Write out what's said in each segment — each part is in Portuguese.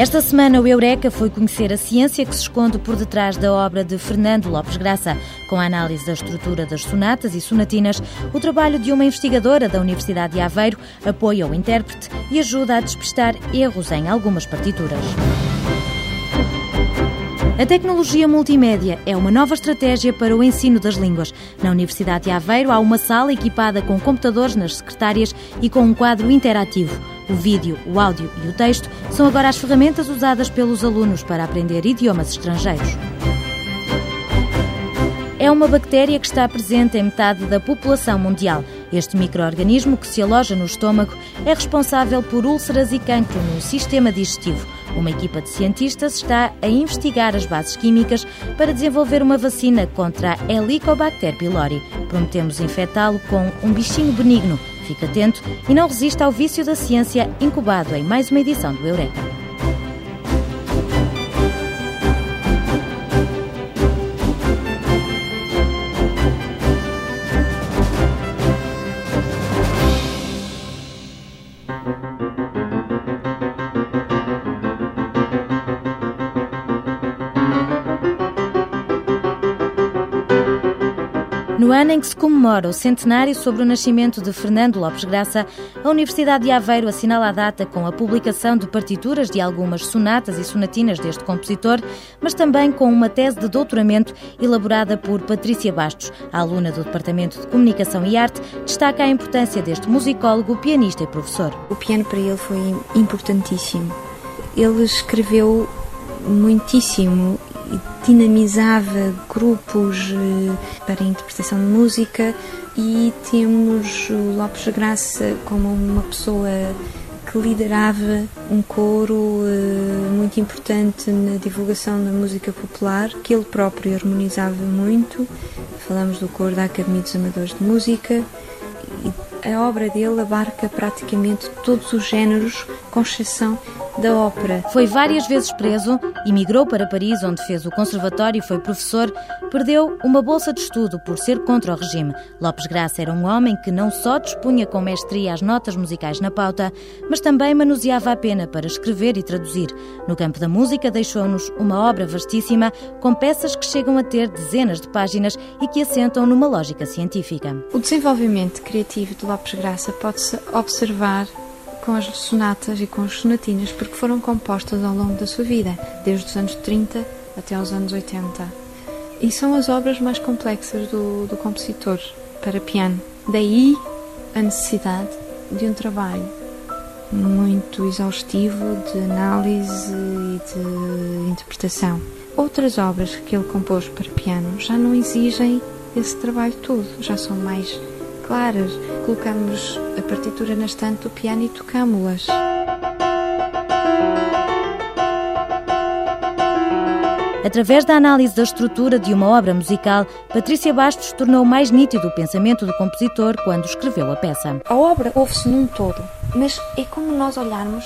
Esta semana o Eureka foi conhecer a ciência que se esconde por detrás da obra de Fernando Lopes Graça. Com a análise da estrutura das sonatas e sonatinas, o trabalho de uma investigadora da Universidade de Aveiro apoia o intérprete e ajuda a despistar erros em algumas partituras. A tecnologia multimédia é uma nova estratégia para o ensino das línguas. Na Universidade de Aveiro há uma sala equipada com computadores nas secretárias e com um quadro interativo. O vídeo, o áudio e o texto são agora as ferramentas usadas pelos alunos para aprender idiomas estrangeiros. É uma bactéria que está presente em metade da população mundial. Este microorganismo, que se aloja no estômago, é responsável por úlceras e cancro no sistema digestivo. Uma equipa de cientistas está a investigar as bases químicas para desenvolver uma vacina contra a Helicobacter pylori. Prometemos infectá-lo com um bichinho benigno. Fique atento e não resista ao vício da ciência incubado em mais uma edição do Eureka. Em que se comemora o centenário sobre o nascimento de Fernando Lopes Graça, a Universidade de Aveiro assinala a data com a publicação de partituras de algumas sonatas e sonatinas deste compositor, mas também com uma tese de doutoramento elaborada por Patrícia Bastos. Aluna do Departamento de Comunicação e Arte destaca a importância deste musicólogo, pianista e professor. O piano para ele foi importantíssimo. Ele escreveu muitíssimo dinamizava grupos eh, para interpretação de música e temos o Lopes Graça como uma pessoa que liderava um coro eh, muito importante na divulgação da música popular, que ele próprio harmonizava muito. Falamos do coro da Academia dos Amadores de Música. A obra dele abarca praticamente todos os géneros, com exceção da ópera. Foi várias vezes preso, emigrou para Paris, onde fez o conservatório e foi professor, perdeu uma bolsa de estudo por ser contra o regime. Lopes Graça era um homem que não só dispunha com mestria as notas musicais na pauta, mas também manuseava a pena para escrever e traduzir. No campo da música, deixou-nos uma obra vastíssima, com peças que chegam a ter dezenas de páginas e que assentam numa lógica científica. O desenvolvimento criativo de Lopes Graça pode-se observar com as sonatas e com as sonatinas porque foram compostas ao longo da sua vida, desde os anos 30 até aos anos 80. E são as obras mais complexas do, do compositor para piano. Daí a necessidade de um trabalho muito exaustivo de análise e de interpretação. Outras obras que ele compôs para piano já não exigem esse trabalho todo, já são mais claras. Colocamos a partitura na estante do piano e tocámo-las. Através da análise da estrutura de uma obra musical, Patrícia Bastos tornou mais nítido o pensamento do compositor quando escreveu a peça. A obra ouve-se num todo, mas é como nós olharmos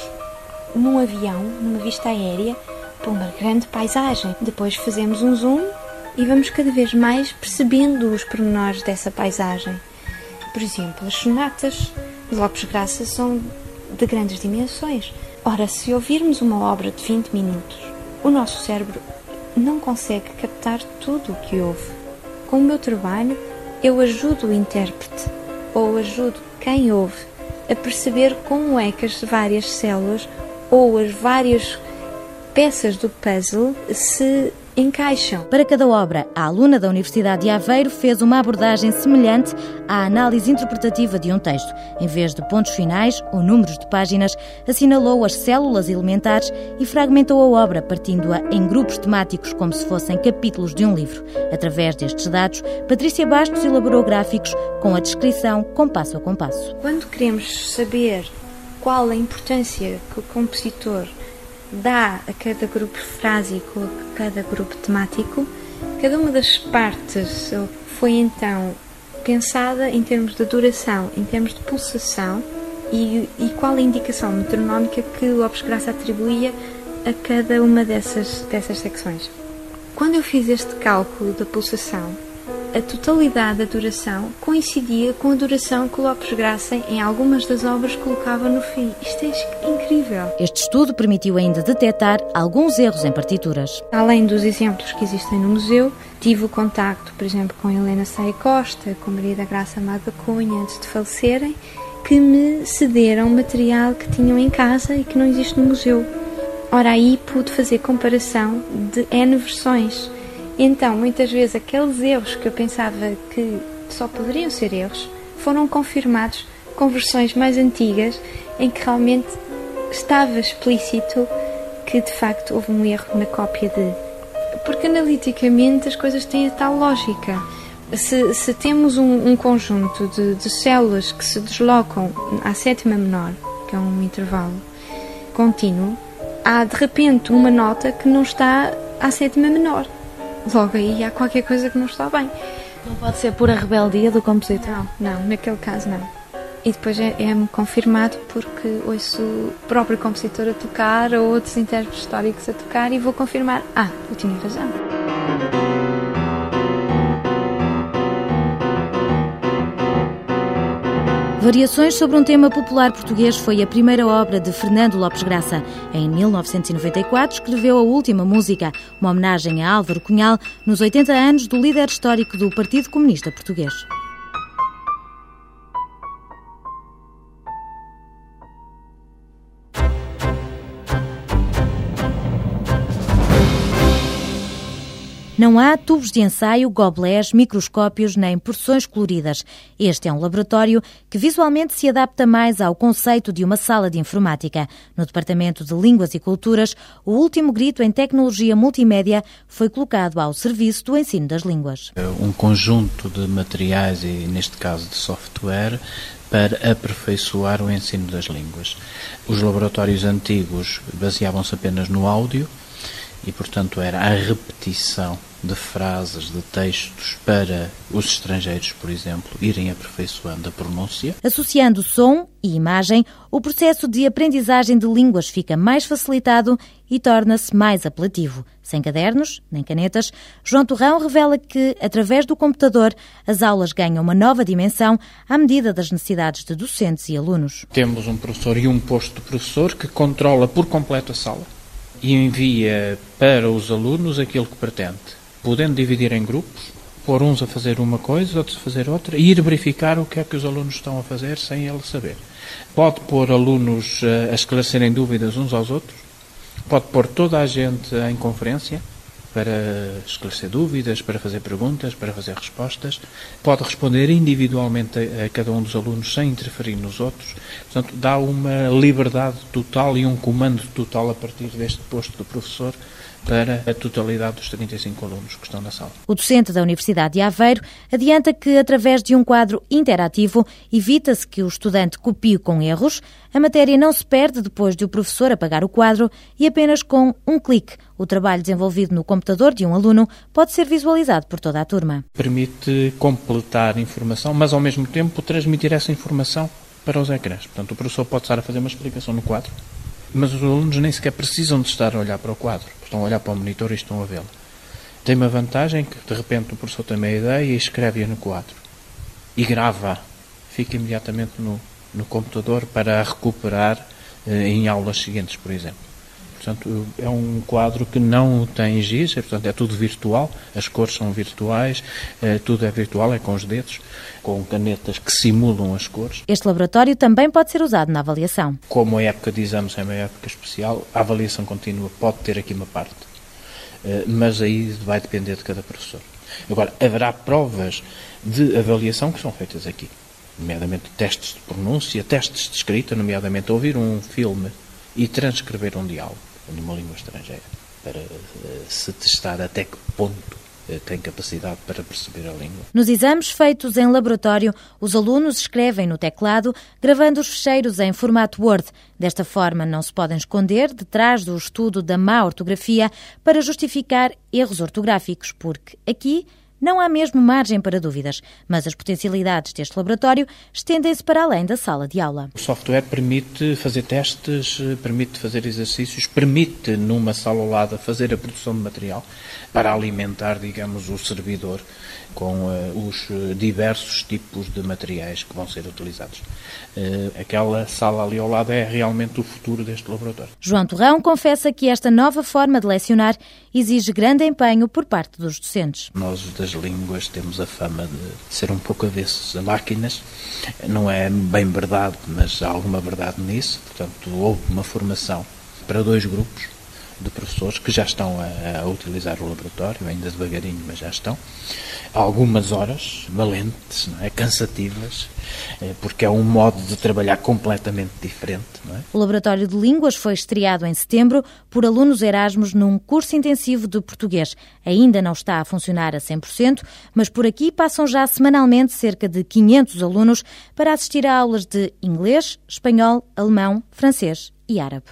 num avião, numa vista aérea, para uma grande paisagem. Depois fazemos um zoom e vamos cada vez mais percebendo os pormenores dessa paisagem. Por exemplo, as sonatas de Lopes Graça são de grandes dimensões. Ora, se ouvirmos uma obra de 20 minutos, o nosso cérebro não consegue captar tudo o que ouve. Com o meu trabalho, eu ajudo o intérprete ou ajudo quem ouve a perceber como é que as várias células ou as várias peças do puzzle se encaixam. Para cada obra, a aluna da Universidade de Aveiro fez uma abordagem semelhante à análise interpretativa de um texto. Em vez de pontos finais ou números de páginas, assinalou as células elementares e fragmentou a obra, partindo-a em grupos temáticos como se fossem capítulos de um livro. Através destes dados, Patrícia Bastos elaborou gráficos com a descrição compasso a compasso. Quando queremos saber qual a importância que o compositor dá a cada grupo frásico, a cada grupo temático, cada uma das partes foi então pensada em termos de duração, em termos de pulsação e, e qual a indicação metronómica que o Lopes Graça atribuía a cada uma dessas, dessas secções. Quando eu fiz este cálculo da pulsação, a totalidade da duração coincidia com a duração que Lopes Graça, em algumas das obras, colocava no fim. Isto é incrível. Este estudo permitiu ainda detectar alguns erros em partituras. Além dos exemplos que existem no museu, tive o contacto, por exemplo, com Helena Saia Costa, com Maria da Graça Amada Cunha, antes de falecerem, que me cederam material que tinham em casa e que não existe no museu. Ora, aí pude fazer comparação de N versões então, muitas vezes, aqueles erros que eu pensava que só poderiam ser erros foram confirmados com versões mais antigas em que realmente estava explícito que de facto houve um erro na cópia de. Porque analiticamente as coisas têm a tal lógica. Se, se temos um, um conjunto de, de, células que se deslocam à sétima menor, que é um intervalo contínuo, há de repente uma nota que não está à sétima menor logo aí há qualquer coisa que não está bem. Não pode ser pura rebeldia do compositor? Não, não, naquele caso não. E depois é-me é confirmado porque ouço o próprio compositor a tocar ou outros intérpretes históricos a tocar e vou confirmar, ah, eu tinha razão. Variações sobre um tema popular português foi a primeira obra de Fernando Lopes Graça. Em 1994 escreveu a última música, uma homenagem a Álvaro Cunhal, nos 80 anos do líder histórico do Partido Comunista Português. Não há tubos de ensaio, gobelés, microscópios nem porções coloridas. Este é um laboratório que visualmente se adapta mais ao conceito de uma sala de informática. No Departamento de Línguas e Culturas, o último grito em tecnologia multimédia foi colocado ao serviço do ensino das línguas. Um conjunto de materiais e, neste caso, de software para aperfeiçoar o ensino das línguas. Os laboratórios antigos baseavam-se apenas no áudio e, portanto, era a repetição de frases, de textos para os estrangeiros, por exemplo, irem aperfeiçoando a pronúncia. Associando som e imagem, o processo de aprendizagem de línguas fica mais facilitado e torna-se mais apelativo. Sem cadernos, nem canetas, João Torrão revela que, através do computador, as aulas ganham uma nova dimensão à medida das necessidades de docentes e alunos. Temos um professor e um posto de professor que controla por completo a sala e envia para os alunos aquilo que pretende, podendo dividir em grupos, pôr uns a fazer uma coisa, outros a fazer outra, e ir verificar o que é que os alunos estão a fazer sem ele saber. Pode pôr alunos eh, a esclarecerem dúvidas uns aos outros, pode pôr toda a gente em conferência, para esclarecer dúvidas, para fazer perguntas, para fazer respostas. Pode responder individualmente a, cada um dos alunos sem interferir nos outros. Portanto, dá uma liberdade total e um comando total a partir deste posto do professor para a totalidade dos 35 alunos que estão na sala. O docente da Universidade de Aveiro adianta que, através de um quadro interativo, evita-se que o estudante copie com erros, a matéria não se perde depois de o professor apagar o quadro e apenas com um clique o trabalho desenvolvido no computador de um aluno pode ser visualizado por toda a turma. Permite completar informação, mas ao mesmo tempo transmitir essa informação para os ecrãs. Portanto, o professor pode estar a fazer uma explicação no quadro, mas os alunos nem sequer precisam de estar a olhar para o quadro estão a olhar para o monitor e estão a vê-la. Tem uma vantagem que de repente o professor tem uma ideia e escreve-a no quadro. E grava. Fica imediatamente no, no computador para recuperar eh, em aulas seguintes, por exemplo. Portanto, é um quadro que não tem giz, é, portanto, é tudo virtual, as cores são virtuais, é, tudo é virtual, é com os dedos, com canetas que simulam as cores. Este laboratório também pode ser usado na avaliação. Como a época de exames é uma época especial, a avaliação contínua pode ter aqui uma parte, é, mas aí vai depender de cada professor. Agora, haverá provas de avaliação que são feitas aqui, nomeadamente testes de pronúncia, testes de escrita, nomeadamente ouvir um filme e transcrever um diálogo numa língua estrangeira, para uh, se testar até que ponto uh, tem capacidade para perceber a língua. Nos exames feitos em laboratório, os alunos escrevem no teclado, gravando os fecheiros em formato Word. Desta forma, não se podem esconder detrás do estudo da má ortografia para justificar erros ortográficos, porque aqui não há mesmo margem para dúvidas, mas as potencialidades deste laboratório estendem-se para além da sala de aula. O software permite fazer testes, permite fazer exercícios, permite, numa sala ao lado, fazer a produção de material para alimentar, digamos, o servidor com uh, os diversos tipos de materiais que vão ser utilizados. Uh, aquela sala ali ao lado é realmente o futuro deste laboratório. João Torrão confessa que esta nova forma de lecionar exige grande empenho por parte dos docentes. Nós das línguas temos a fama de ser um pouco avessos a máquinas. Não é bem verdade, mas há alguma verdade nisso. Portanto, houve uma formação para dois grupos de professores que já estão a, a, utilizar o laboratório, ainda devagarinho, mas já estão. Algumas horas valentes, é? cansativas, eh, porque é um modo de trabalhar completamente diferente. É? O Laboratório de Línguas foi estreado em setembro por alunos Erasmus num curso intensivo de português. Ainda não está a funcionar a 100%, mas por aqui passam já semanalmente cerca de 500 alunos para assistir a aulas de inglês, espanhol, alemão, francês e árabe.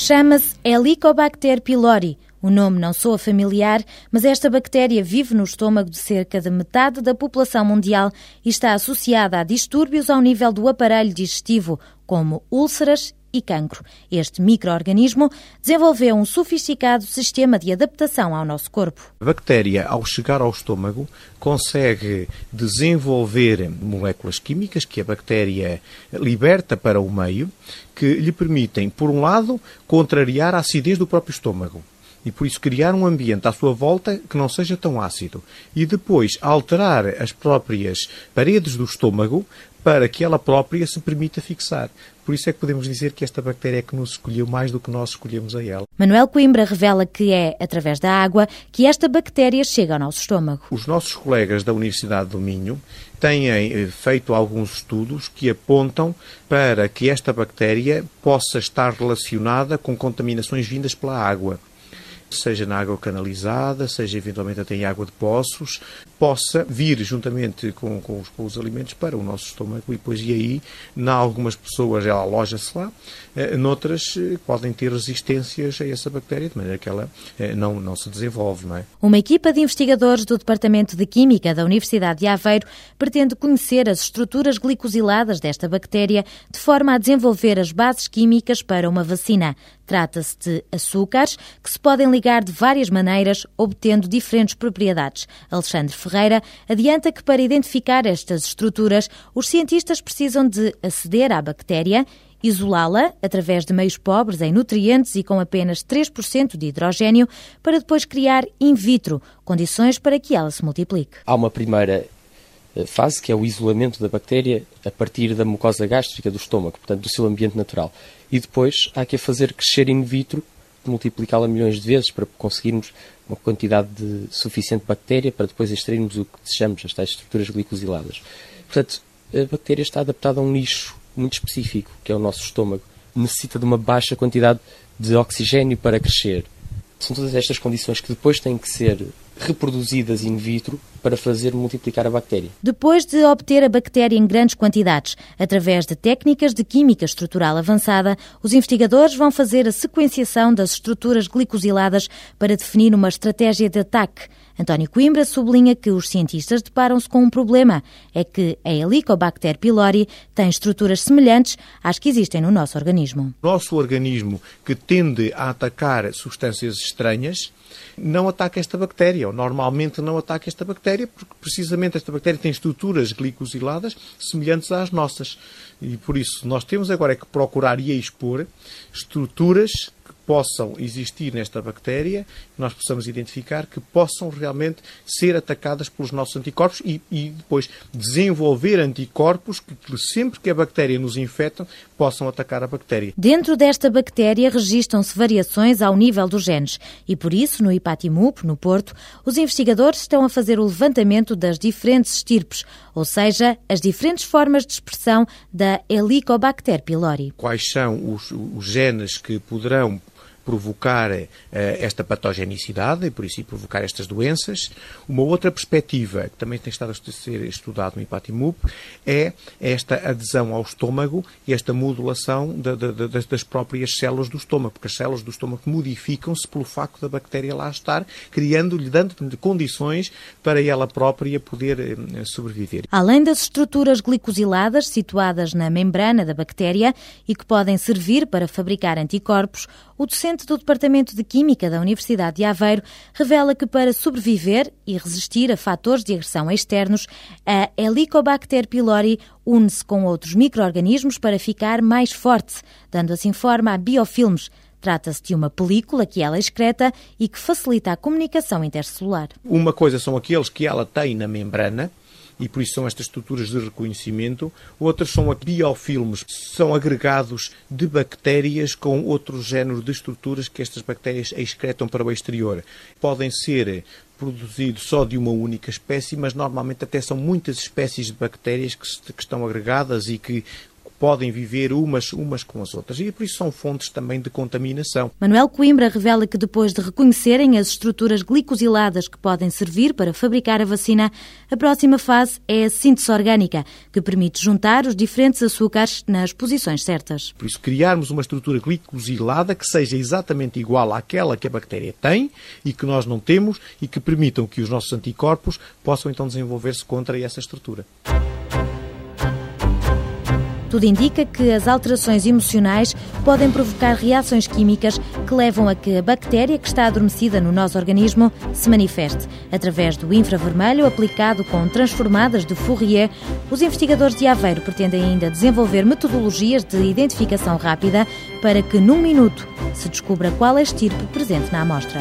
Chama-se Helicobacter pylori. O nome não soa familiar, mas esta bactéria vive no estômago de cerca de metade da população mundial e está associada a distúrbios ao nível do aparelho digestivo, como úlceras e cancro. Este microorganismo desenvolveu um sofisticado sistema de adaptação ao nosso corpo. A bactéria, ao chegar ao estômago, consegue desenvolver moléculas químicas que a bactéria liberta para o meio, que lhe permitem, por um lado, contrariar a acidez do próprio estômago e por isso criar um ambiente à sua volta que não seja tão ácido e depois alterar as próprias paredes do estômago para que ela própria se permita fixar. Por isso é que podemos dizer que esta bactéria é que nos escolheu mais do que nós escolhemos a ela. Manuel Coimbra revela que é através da água que esta bactéria chega ao nosso estômago. Os nossos colegas da Universidade do Minho têm eh, feito alguns estudos que apontam para que esta bactéria possa estar relacionada com contaminações vindas pela água seja na água canalizada, seja eventualmente até em água de poços, possa vir juntamente com, com, os, com os, alimentos para o nosso estômago e depois e aí, em algumas pessoas ela aloja-se lá, eh, noutras eh, podem ter resistências a essa bactéria, de maneira que ela eh, não, não se desenvolve. Não é? Uma equipa de investigadores do Departamento de Química da Universidade de Aveiro pretende conhecer as estruturas glicosiladas desta bactéria de forma a desenvolver as bases químicas para uma vacina. Trata-se de açúcares que se podem ligar de várias maneiras, obtendo diferentes propriedades. Alexandre Ferreira adianta que para identificar estas estruturas, os cientistas precisam de aceder à bactéria isolá-la através de meios pobres em nutrientes e com apenas 3% de hidrogênio, para depois criar in vitro condições para que ela se multiplique. Há uma primeira fase que é o isolamento da bactéria a partir da mucosa gástrica do estômago, portanto do seu ambiente natural. E depois há que a fazer crescer in vitro, multiplicá-la milhões de vezes para conseguirmos uma quantidade de, suficiente de bactéria para depois extrairmos o que desejamos, as tais estruturas glicosiladas. Portanto, a bactéria está adaptada a um nicho muito específico, que é o nosso estômago. Necessita de uma baixa quantidade de oxigênio para crescer. São todas estas condições que depois têm que ser reproduzidas in vitro para fazer multiplicar a bactéria. Depois de obter a bactéria em grandes quantidades, através de técnicas de química estrutural avançada, os investigadores vão fazer a sequenciação das estruturas glicosiladas para definir uma estratégia de ataque. António Coimbra sublinha que os cientistas deparam-se com um problema, é que a Helicobacter pylori tem estruturas semelhantes às que existem no nosso organismo. Nosso organismo, que tende a atacar substâncias estranhas, não ataca esta bactéria, ou normalmente não ataca esta bactéria, porque precisamente esta bactéria tem estruturas glicosiladas semelhantes às nossas. E por isso nós temos agora é que procurar e expor estruturas possam existir nesta bactéria, nós possamos identificar, que possam realmente ser atacadas pelos nossos anticorpos e, e depois desenvolver anticorpos que, sempre que a bactéria nos infecta, possam atacar a bactéria. Dentro desta bactéria registram-se variações ao nível dos genes e por isso, no IPATIMUP, no Porto, os investigadores estão a fazer o levantamento das diferentes estirpes, ou seja, as diferentes formas de expressão da Helicobacter pylori. Quais são os, os genes que poderão provocar uh, esta patogenicidade e, por isso, provocar estas doenças. Uma outra perspectiva, que também tem estado a ser estudado no IPATIMUP, é esta adesão ao estômago e esta modulação de, de, de, das próprias células do estômago, porque as células do estômago modificam-se pelo facto da bactéria lá estar, criando-lhe, dando-lhe condições para ela própria poder uh, sobreviver. Além das estruturas glicosiladas situadas na membrana da bactéria e que podem servir para fabricar anticorpos, o docente estudante do Departamento de Química da Universidade de Aveiro revela que para sobreviver e resistir a fatores de agressão externos, a Helicobacter pylori une-se com outros micro-organismos para ficar mais forte, dando assim forma a biofilmes. Trata-se de uma película que ela excreta e que facilita a comunicação intercelular. Uma coisa são aqueles que ela tem na membrana, e por isso são estas estruturas de reconhecimento. Outras são biofilmes, são agregados de bactérias com outro género de estruturas que estas bactérias excretam para o exterior. Podem ser produzidos só de uma única espécie, mas normalmente até são muitas espécies de bactérias que, que estão agregadas e que podem viver umas, umas com as outras e por isso são fontes também de contaminação. Manuel Coimbra revela que depois de reconhecerem as estruturas glicosiladas que podem servir para fabricar a vacina, a próxima fase é a síntese orgânica, que permite juntar os diferentes açúcares nas posições certas. Por isso, criarmos uma estrutura glicosilada que seja exatamente igual àquela que a bactéria tem e que nós não temos e que permitam que os nossos anticorpos possam então desenvolver-se contra essa estrutura. Tudo indica que as alterações emocionais podem provocar reações químicas que levam a que a bactéria que está adormecida no nosso organismo se manifeste. Através do infravermelho aplicado com transformadas de Fourier, os investigadores de Aveiro pretendem ainda desenvolver metodologias de identificação rápida para que, num minuto, se descubra qual é a estirpe presente na amostra.